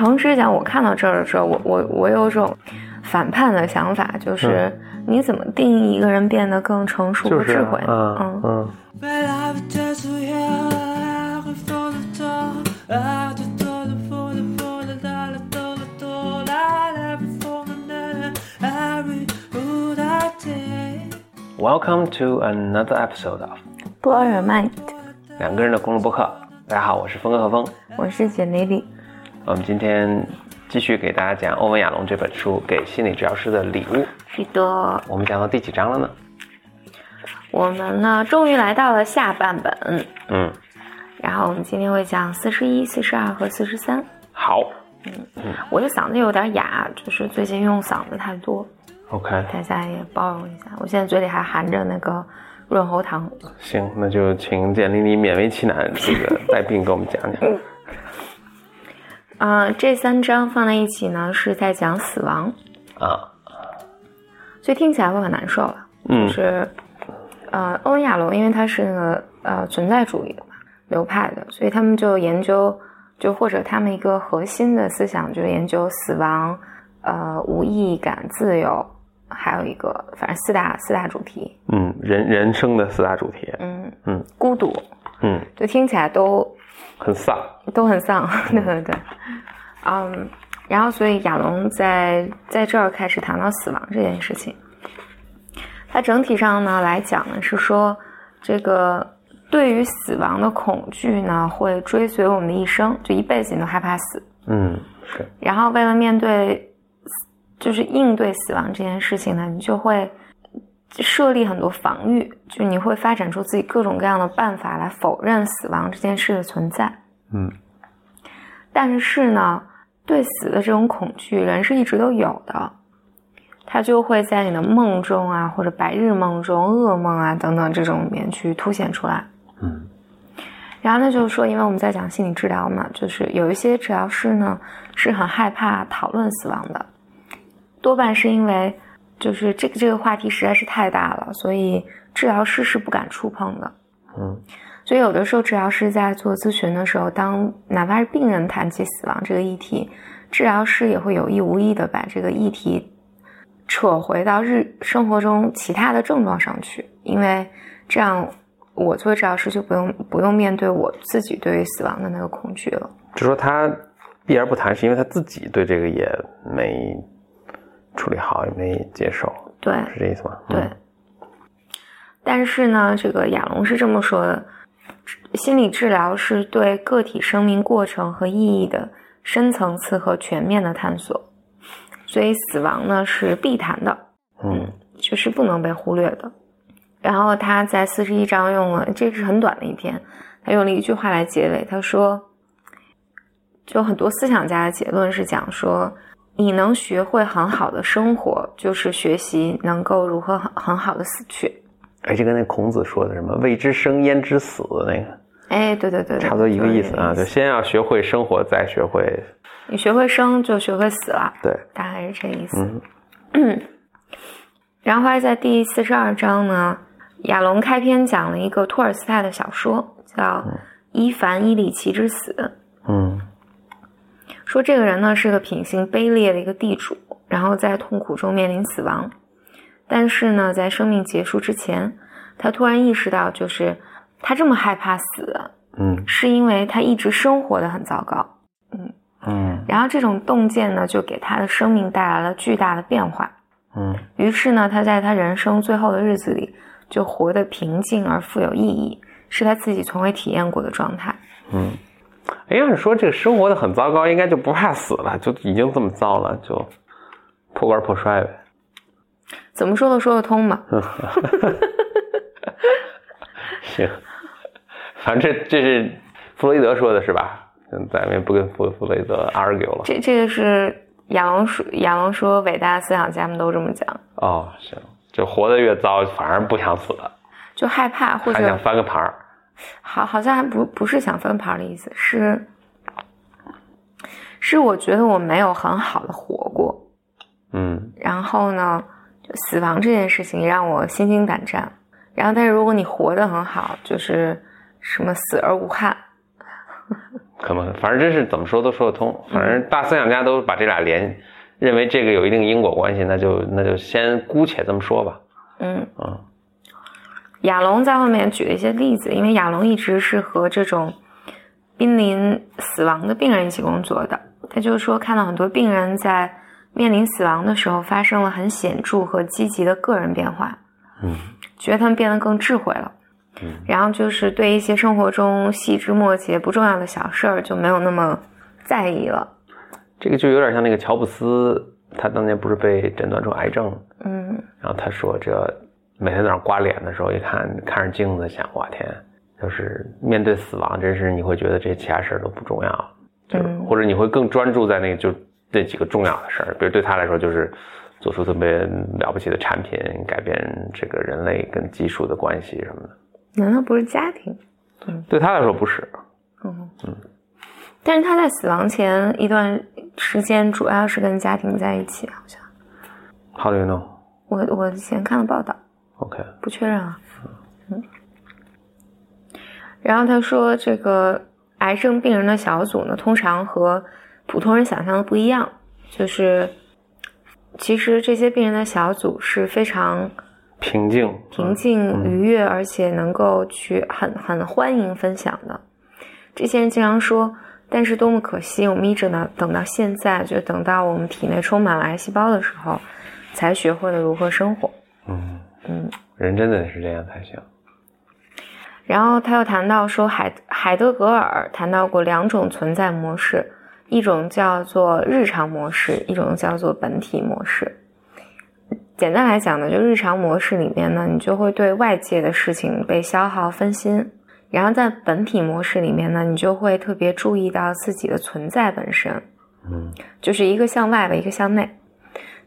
诚实讲，我看到这儿的时候，我我我有种反叛的想法，就是你怎么定义一个人变得更成熟和智慧？嗯嗯。Welcome to another episode of Blow Your Mind，两个人的公路播客。大家好，我是峰哥和峰，我是简丽丽。我们今天继续给大家讲欧文亚龙这本书《给心理治疗师的礼物》。是的。我们讲到第几章了呢？我们呢，终于来到了下半本。嗯。然后我们今天会讲四十一、四十二和四十三。好。嗯嗯。我的嗓子有点哑，就是最近用嗓子太多。OK，大家也包容一下，我现在嘴里还含着那个润喉糖。行，那就请简丽丽勉为其难，这个带病给我们讲讲。啊，这三章放在一起呢，是在讲死亡啊，所以听起来会很难受了。嗯，是，呃，欧文亚龙，因为他是那个呃存在主义的嘛流派的，所以他们就研究，就或者他们一个核心的思想就是研究死亡，呃，无意义感、自由。还有一个，反正四大四大主题，嗯，人人生的四大主题，嗯嗯，孤独，嗯，就听起来都很丧，都很丧，对对对，嗯，然后所以亚龙在在这儿开始谈到死亡这件事情，它整体上呢来讲呢是说，这个对于死亡的恐惧呢会追随我们的一生，就一辈子你都害怕死，嗯是，然后为了面对。就是应对死亡这件事情呢，你就会设立很多防御，就你会发展出自己各种各样的办法来否认死亡这件事的存在。嗯，但是呢，对死的这种恐惧，人是一直都有的，它就会在你的梦中啊，或者白日梦中、噩梦啊等等这种里面去凸显出来。嗯，然后呢，就是说，因为我们在讲心理治疗嘛，就是有一些治疗师呢是很害怕讨论死亡的。多半是因为，就是这个这个话题实在是太大了，所以治疗师是不敢触碰的。嗯，所以有的时候治疗师在做咨询的时候，当哪怕是病人谈起死亡这个议题，治疗师也会有意无意的把这个议题扯回到日生活中其他的症状上去，因为这样我做治疗师就不用不用面对我自己对于死亡的那个恐惧了。就说他避而不谈，是因为他自己对这个也没。处理好也没接受，对，是这意思吗？对。但是呢，这个亚龙是这么说的：心理治疗是对个体生命过程和意义的深层次和全面的探索，所以死亡呢是必谈的，嗯，就是不能被忽略的。然后他在四十一章用了，这是很短的一篇，他用了一句话来结尾，他说：“就很多思想家的结论是讲说。”你能学会很好的生活，就是学习能够如何很很好的死去。哎，就跟那孔子说的什么“未知生，焉知死”那个，哎，对对对，差不多一个意思啊，就先要学会生活，再学会。你学会生，就学会死了。对，大概是这意思。嗯。然后在第四十二章呢，亚龙开篇讲了一个托尔斯泰的小说，叫《伊凡·伊里奇之死》。嗯。说这个人呢是个品行卑劣的一个地主，然后在痛苦中面临死亡，但是呢，在生命结束之前，他突然意识到，就是他这么害怕死，嗯，是因为他一直生活的很糟糕，嗯嗯，然后这种洞见呢，就给他的生命带来了巨大的变化，嗯，于是呢，他在他人生最后的日子里，就活得平静而富有意义，是他自己从未体验过的状态，嗯。哎，要是说这个生活的很糟糕，应该就不怕死了，就已经这么糟了，就破罐破摔呗。怎么说都说得通嘛。行，反正这这是弗洛伊德说的是吧？咱们不跟弗弗洛伊德 argue 了。这这个是亚龙说，亚龙说伟大的思想家们都这么讲。哦，行，就活得越糟，反而不想死了，就害怕或者还想翻个盘儿。好，好像还不不是想分盘的意思，是是我觉得我没有很好的活过，嗯，然后呢，就死亡这件事情让我心惊胆战，然后但是如果你活得很好，就是什么死而无憾，可能反正这是怎么说都说得通，反正大思想家都把这俩连，认为这个有一定因果关系，那就那就先姑且这么说吧。嗯。嗯亚龙在后面举了一些例子，因为亚龙一直是和这种濒临死亡的病人一起工作的，他就是说看到很多病人在面临死亡的时候发生了很显著和积极的个人变化，嗯。觉得他们变得更智慧了。嗯。然后就是对一些生活中细枝末节不重要的小事儿就没有那么在意了。这个就有点像那个乔布斯，他当年不是被诊断出癌症，嗯。然后他说这每天早上刮脸的时候，一看看着镜子，想哇天，就是面对死亡，真是你会觉得这其他事儿都不重要，就是、嗯。或者你会更专注在那个就那几个重要的事儿，比如对他来说就是做出特别了不起的产品，改变这个人类跟技术的关系什么的。难道不是家庭？对。对他来说不是，嗯。但是他在死亡前一段时间主要是跟家庭在一起，好像。How do you know？我我以前看了报道，OK，不确认啊。嗯。然后他说，这个癌症病人的小组呢，通常和普通人想象的不一样，就是其实这些病人的小组是非常平静，平静、愉悦，而且能够去很很欢迎分享的。这些人经常说，但是多么可惜，我们一直呢等到现在，就等到我们体内充满了癌细胞的时候，才学会了如何生活。嗯，嗯，人真的是这样才行。然后他又谈到说海海德格尔谈到过两种存在模式，一种叫做日常模式，一种叫做本体模式。简单来讲呢，就日常模式里面呢，你就会对外界的事情被消耗分心；然后在本体模式里面呢，你就会特别注意到自己的存在本身，嗯就是一个向外的，一个向内。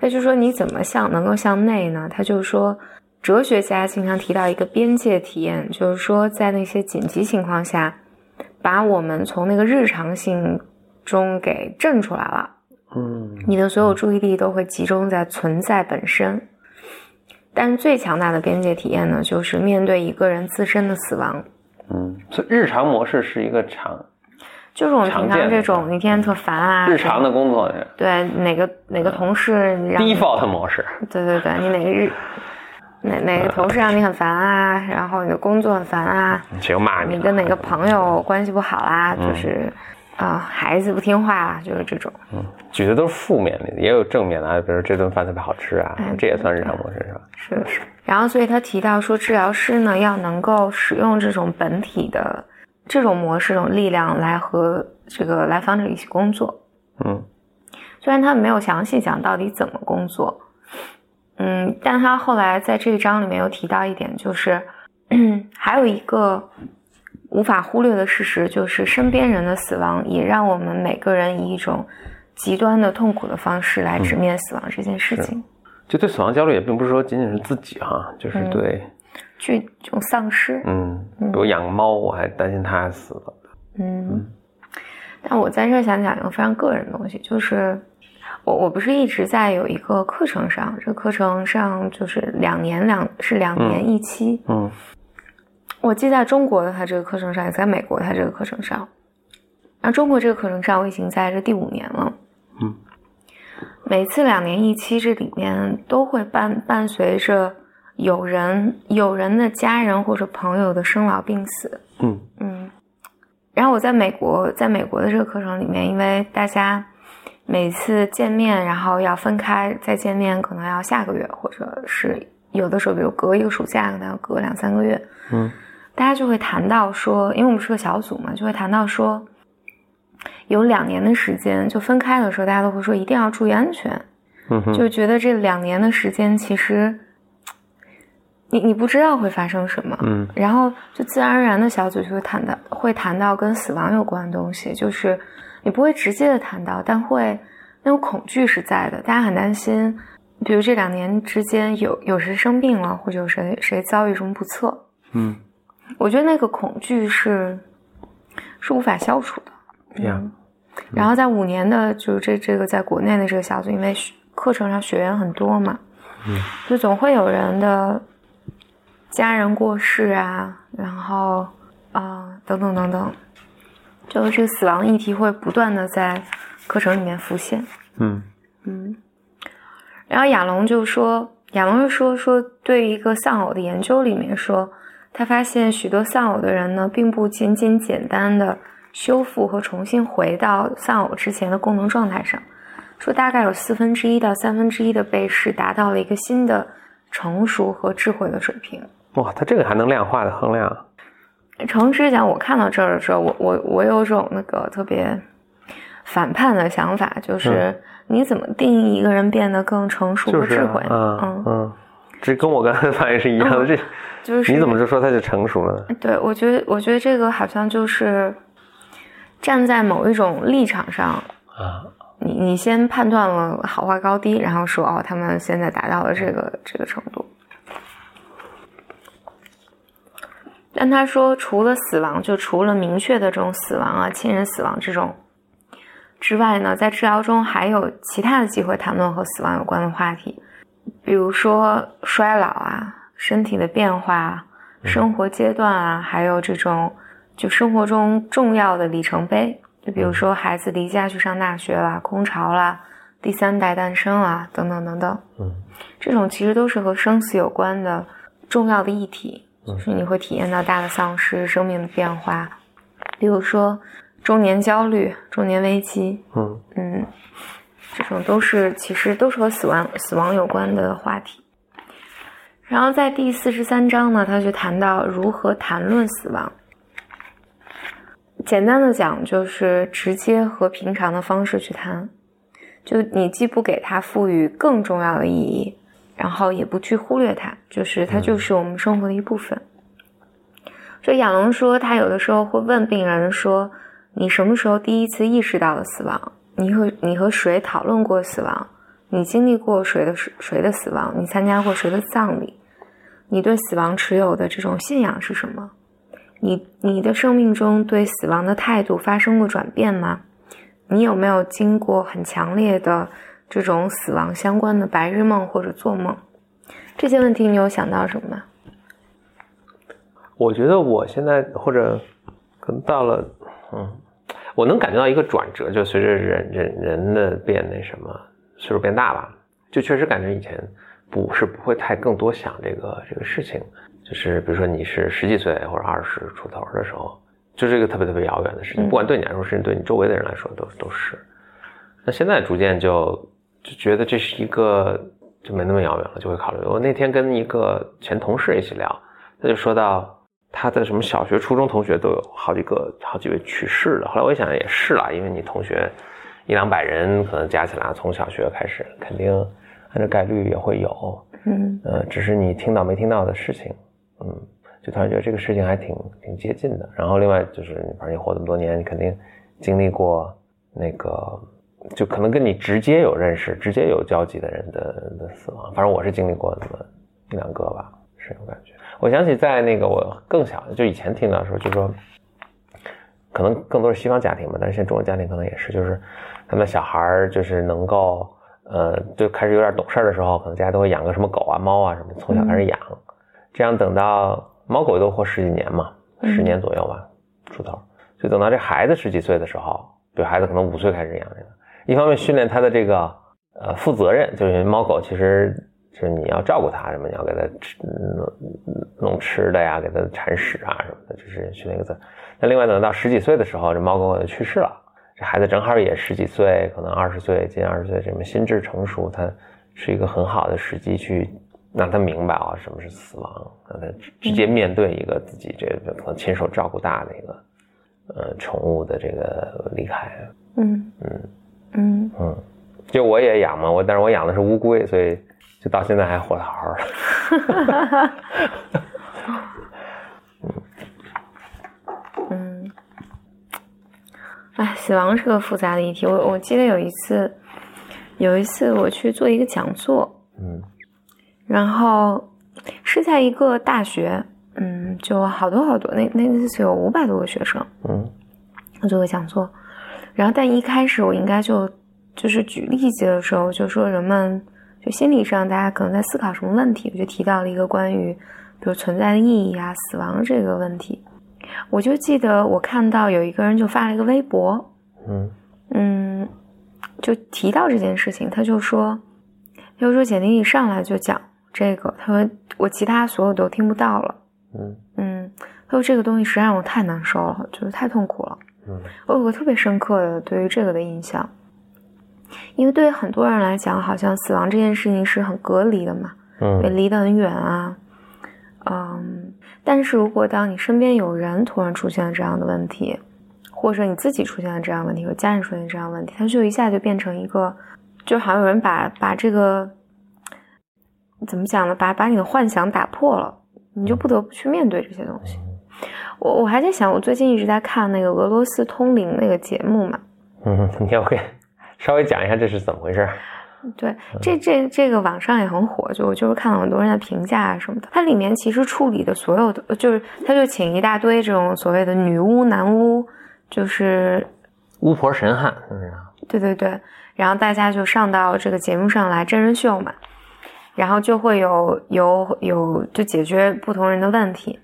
他就说你怎么向能够向内呢？他就说，哲学家经常提到一个边界体验，就是说在那些紧急情况下，把我们从那个日常性中给震出来了。嗯你的所有注意力都会集中在存在本身。但是最强大的边界体验呢，就是面对一个人自身的死亡，嗯，所以日常模式是一个常就是我们平常这种，你天天特烦啊，日常的工作对哪个哪个同事 default 模式。对对对，你哪个日 哪哪个同事让你很烦啊，然后你的工作很烦啊，谁又骂你？你跟哪个朋友关系不好啦，嗯就是啊、孩子不听话啊，就是这种。嗯举的都是负面的，也有正面的啊，比如这顿饭特别好吃啊哎，这也算日常模式是吧？是的，是。然后，所以他提到说，治疗师呢要能够使用这种本体的这种模式、这种力量来和这个来访者一起工作。嗯虽然他没有详细讲到底怎么工作，嗯，但他后来在这一章里面有提到一点，就是 还有一个无法忽略的事实，就是身边人的死亡也让我们每个人以一种极端的痛苦的方式来直面死亡这件事情，就对死亡焦虑也并不是说仅仅是自己哈，就是嗯对，去这种丧失，嗯，比如养猫，我还担心它死了。嗯，但我在这儿想讲一个非常个人的东西，就是我我不是一直在有一个课程上，这个课程上就是两年两是两年一期，嗯我既在中国的他这个课程上，也在美国他这个课程上。然后中国这个课程上，我已经在这第五年了。嗯，每次两年一期，这里面都会伴伴随着有人有人的家人或者朋友的生老病死。嗯嗯，然后我在美国，在美国的这个课程里面，因为大家每次见面，然后要分开再见面，可能要下个月，或者是有的时候，比如隔一个暑假，可能要隔两三个月，嗯。大家就会谈到说，因为我们是个小组嘛，就会谈到说，有两年的时间，就分开的时候，大家都会说一定要注意安全，嗯哼，就觉得这两年的时间其实，你你不知道会发生什么，嗯。然后就自然而然的小组就会谈到会谈到跟死亡有关的东西，就是你不会直接的谈到，但会那种恐惧是在的，大家很担心，比如这两年之间有有谁生病了，或者有谁谁遭遇什么不测，嗯我觉得那个恐惧是是无法消除的。呀嗯然后在五年的，就是这这个在国内的这个小组，因为学课程上学员很多嘛，嗯，就总会有人的家人过世啊，然后啊、等等等等，就这个死亡议题会不断的在课程里面浮现。嗯嗯，然后亚龙就说，亚龙就说说对于一个丧偶的研究里面说，他发现许多丧偶的人呢，并不仅仅简单的修复和重新回到丧偶之前的功能状态上，说大概有四分之一到三分之一的被试达到了一个新的成熟和智慧的水平。哇，他这个还能量化的衡量？诚实讲，我看到这儿的时候，我我我有种那个特别反叛的想法，就是你怎么定义一个人变得更成熟和智慧？嗯嗯，这跟我刚才反应是一样的。这就是你怎么就说他就成熟了呢？对，我觉得我觉得这个好像就是站在某一种立场上啊，你你先判断了好坏高低，然后说哦，他们现在达到了这个这个程度。但他说，除了死亡，就除了明确的这种死亡啊，亲人死亡这种之外呢，在治疗中还有其他的机会谈论和死亡有关的话题，比如说衰老啊、身体的变化、生活阶段啊，还有这种就生活中重要的里程碑，就比如说孩子离家去上大学了、空巢了、第三代诞生啊，等等等等。嗯，这种其实都是和生死有关的重要的议题。就是你会体验到大的丧失、生命的变化，比如说中年焦虑、中年危机，嗯嗯，这种都是其实都是和死亡死亡有关的话题。然后在第四十三章呢，他就谈到如何谈论死亡。简单的讲，就是直接和平常的方式去谈，就你既不给它赋予更重要的意义。然后也不去忽略它，就是它就是我们生活的一部分。所以亚龙说，他有的时候会问病人说：“你什么时候第一次意识到了死亡？你和你和谁讨论过死亡？你经历过谁的谁的死亡？你参加过谁的葬礼？你对死亡持有的这种信仰是什么？你你的生命中对死亡的态度发生过转变吗？你有没有经过很强烈的？”这种死亡相关的白日梦或者做梦，这些问题你有想到什么吗？我觉得我现在或者可能到了，嗯，我能感觉到一个转折，就随着人人人的变那什么岁数变大吧，就确实感觉以前不是不会太更多想这个这个事情，就是比如说你是十几岁或者二十出头的时候，就是一个特别特别遥远的事情，不管对你来说，甚至对你周围的人来说都都是。那现在逐渐就。就觉得这是一个就没那么遥远了，就会考虑。我那天跟一个前同事一起聊，他就说到他的什么小学、初中同学都有好几个、好几位去世了。后来我一想也是啦，因为你同学一两百人，可能加起来从小学开始，肯定按照概率也会有。嗯，呃，只是你听到没听到的事情。嗯，就突然觉得这个事情还挺挺接近的。然后另外就是，反正你活这么多年，你肯定经历过那个。就可能跟你直接有认识、直接有交集的人的的死亡，反正我是经历过那么一两个吧，是有感觉。我想起在那个我更小，就以前听到说，就说可能更多是西方家庭吧，但是现在中国家庭可能也是，就是他们小孩就是能够呃，就开始有点懂事的时候，可能家都会养个什么狗啊、猫啊什么，从小开始养，这样等到猫狗都活十几年嘛，十年左右吧，出头，就等到这孩子十几岁的时候，比如孩子可能五岁开始养这个。一方面训练它的这个呃负责任，就是猫狗其实就是你要照顾它什么，你要给它吃弄弄吃的呀，给它铲屎啊什么的，就是训练一个。那另外等到十几岁的时候，这猫狗就去世了，这孩子正好也十几岁，可能二十岁，近二十岁，什么心智成熟，它是一个很好的时机去让他明白啊什么是死亡，让他直接面对一个自己这个可能亲手照顾大的一个呃宠物的这个离开。嗯嗯。嗯嗯，就我也养嘛，我但是我养的是乌龟，所以就到现在还活得好好的。嗯嗯，哎，死亡是个复杂的议题。我我记得有一次，有一次我去做一个讲座，嗯，然后是在一个大学，嗯，就好多好多，那那次有五百多个学生，嗯，我做个讲座。然后，但一开始我应该就就是举例子的时候，就说人们就心理上大家可能在思考什么问题，我就提到了一个关于比如存在的意义啊、死亡这个问题。我就记得我看到有一个人就发了一个微博，嗯嗯，就提到这件事情，他就说，他就说简历一上来就讲这个，他说我其他所有都听不到了，嗯嗯，他说这个东西实在让我太难受了，就是太痛苦了。嗯。我有个特别深刻的对于这个的印象，因为对于很多人来讲，好像死亡这件事情是很隔离的嘛，也嗯离得很远啊，嗯，但是如果当你身边有人突然出现了这样的问题，或者你自己出现了这样的问题，或家人出现这样的问题，他就一下就变成一个，就好像有人把把这个怎么讲呢？把把你的幻想打破了，你就不得不去面对这些东西。我我还在想，我最近一直在看那个俄罗斯通灵那个节目嘛，嗯，你要给稍微讲一下这是怎么回事？对，这这这个网上也很火，就我就是看了很多人的评价啊什么的。它里面其实处理的所有的，就是他就请一大堆这种所谓的女巫、男巫，就是巫婆神汉是不是？对对对，然后大家就上到这个节目上来真人秀嘛，然后就会有有有就解决不同人的问题。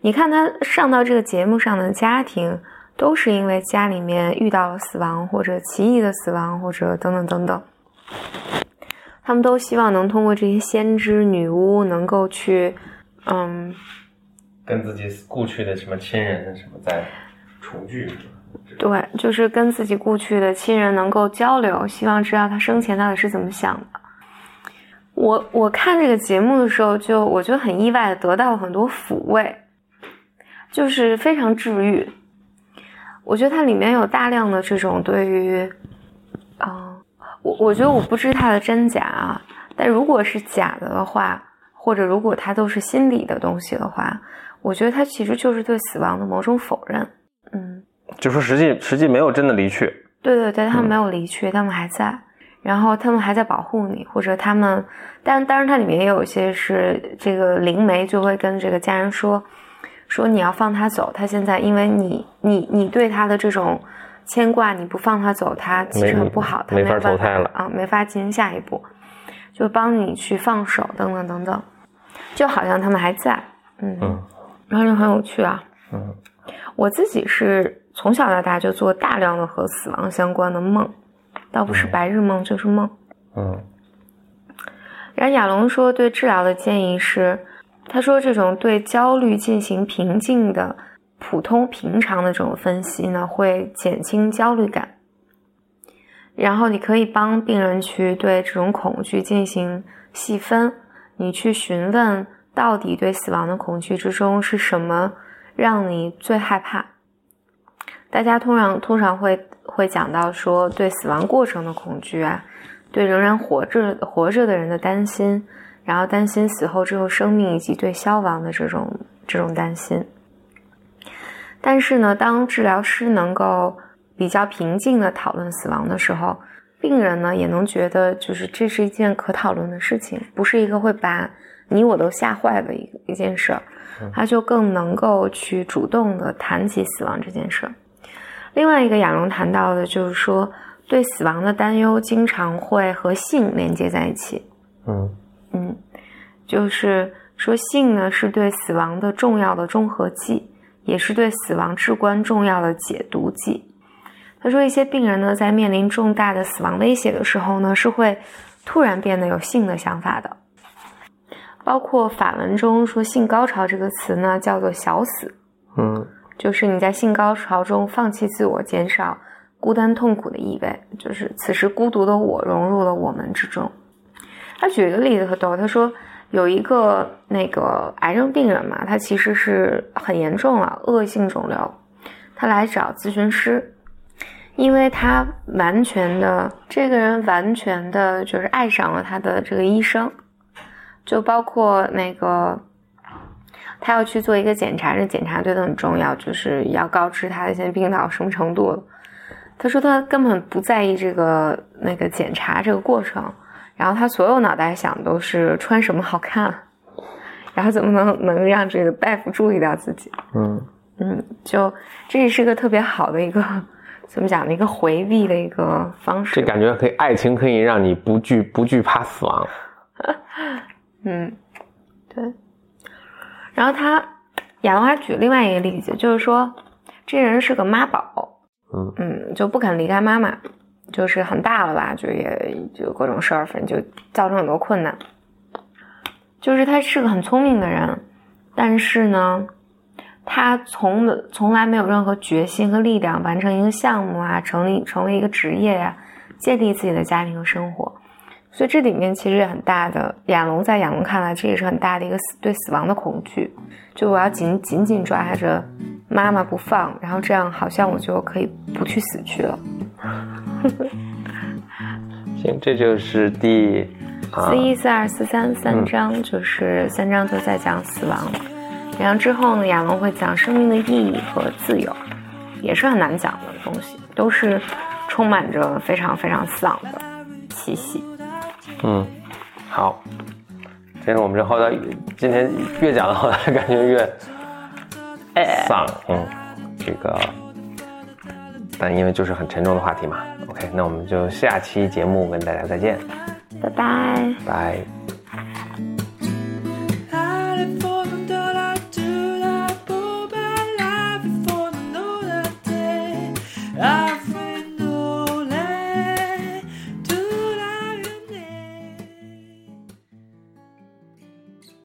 你看他上到这个节目上的家庭，都是因为家里面遇到了死亡，或者奇异的死亡，或者等等等等。他们都希望能通过这些先知、女巫，能够去，嗯，跟自己故去的什么亲人什么在重聚？对，就是跟自己故去的亲人能够交流，希望知道他生前到底是怎么想的。我我看这个节目的时候就，我觉得很意外的得到了很多抚慰，就是非常治愈。我觉得它里面有大量的这种对于，啊、我我觉得我不知它的真假啊，但如果是假的的话，或者如果它都是心理的东西的话，我觉得它其实就是对死亡的某种否认。嗯。就说实际实际没有真的离去，对对对，他们没有离去，他们还在，然后他们还在保护你，或者他们，但当然它里面也有一些是这个灵媒就会跟这个家人说，说你要放他走，他现在因为你你你对他的这种牵挂，你不放他走，他其实很不好，他没法投胎了啊，没法进行下一步，就帮你去放手等等等等，就好像他们还在，嗯，嗯。然后就很有趣啊，嗯。我自己是从小到大就做大量的和死亡相关的梦，倒不是白日梦就是梦。嗯。然后亚龙说，对治疗的建议是，他说这种对焦虑进行平静的、普通平常的这种分析呢，会减轻焦虑感。然后你可以帮病人去对这种恐惧进行细分，你去询问到底对死亡的恐惧之中是什么让你最害怕。大家通常通常会会讲到说对死亡过程的恐惧啊，对仍然活着活着的人的担心，然后担心死后之后生命以及对消亡的这种这种担心。但是呢，当治疗师能够比较平静的讨论死亡的时候，病人呢也能觉得就是这是一件可讨论的事情，不是一个会把你我都吓坏的一一件事儿，他就更能够去主动的谈起死亡这件事儿。另外一个亚龙谈到的就是说，对死亡的担忧经常会和性连接在一起。嗯嗯，就是说性呢是对死亡的重要的中和剂，也是对死亡至关重要的解毒剂。他说，一些病人呢在面临重大的死亡威胁的时候呢，是会突然变得有性的想法的。包括法文中说“性高潮”这个词呢，叫做“小死”。嗯就是你在性高潮中放弃自我，减少孤单痛苦的意味，就是此时孤独的我融入了我们之中。他举一个例子特逗，他说有一个那个癌症病人嘛，他其实是很严重了，恶性肿瘤，他来找咨询师，因为他完全的这个人完全的就是爱上了他的这个医生，就包括那个。他要去做一个检查，这检查对他很重要，就是要告知他现在病到什么程度了。他说他根本不在意这个那个检查这个过程，然后他所有脑袋想都是穿什么好看，然后怎么能能让这个大夫注意到自己。嗯嗯，就这也是个特别好的一个怎么讲的一个回避的一个方式。这感觉可以，爱情可以让你不惧不惧怕死亡。嗯，对。然后他亚龙还举另外一个例子，就是说这人是个妈宝，嗯嗯，就不肯离开妈妈，就是很大了吧，就也就各种事儿，反正就造成很多困难。就是他是个很聪明的人，但是呢，他从从来没有任何决心和力量完成一个项目啊，成立成为一个职业呀、建立自己的家庭和生活。所以这里面其实也很大的，亚龙在亚龙看来，这也是很大的一个死对死亡的恐惧。就我要紧紧紧抓着妈妈不放，然后这样好像我就可以不去死去了。行，这就是第啊四一、四二、四三三章，就是三章都在讲死亡，然后之后呢，亚龙会讲生命的意义和自由，也是很难讲的东西，都是充满着非常非常丧的气息。嗯，好，今天我们这后来今天越讲的后来感觉越丧，嗯，这个，但因为就是很沉重的话题嘛，OK，那我们就下期节目跟大家再见，拜拜。拜。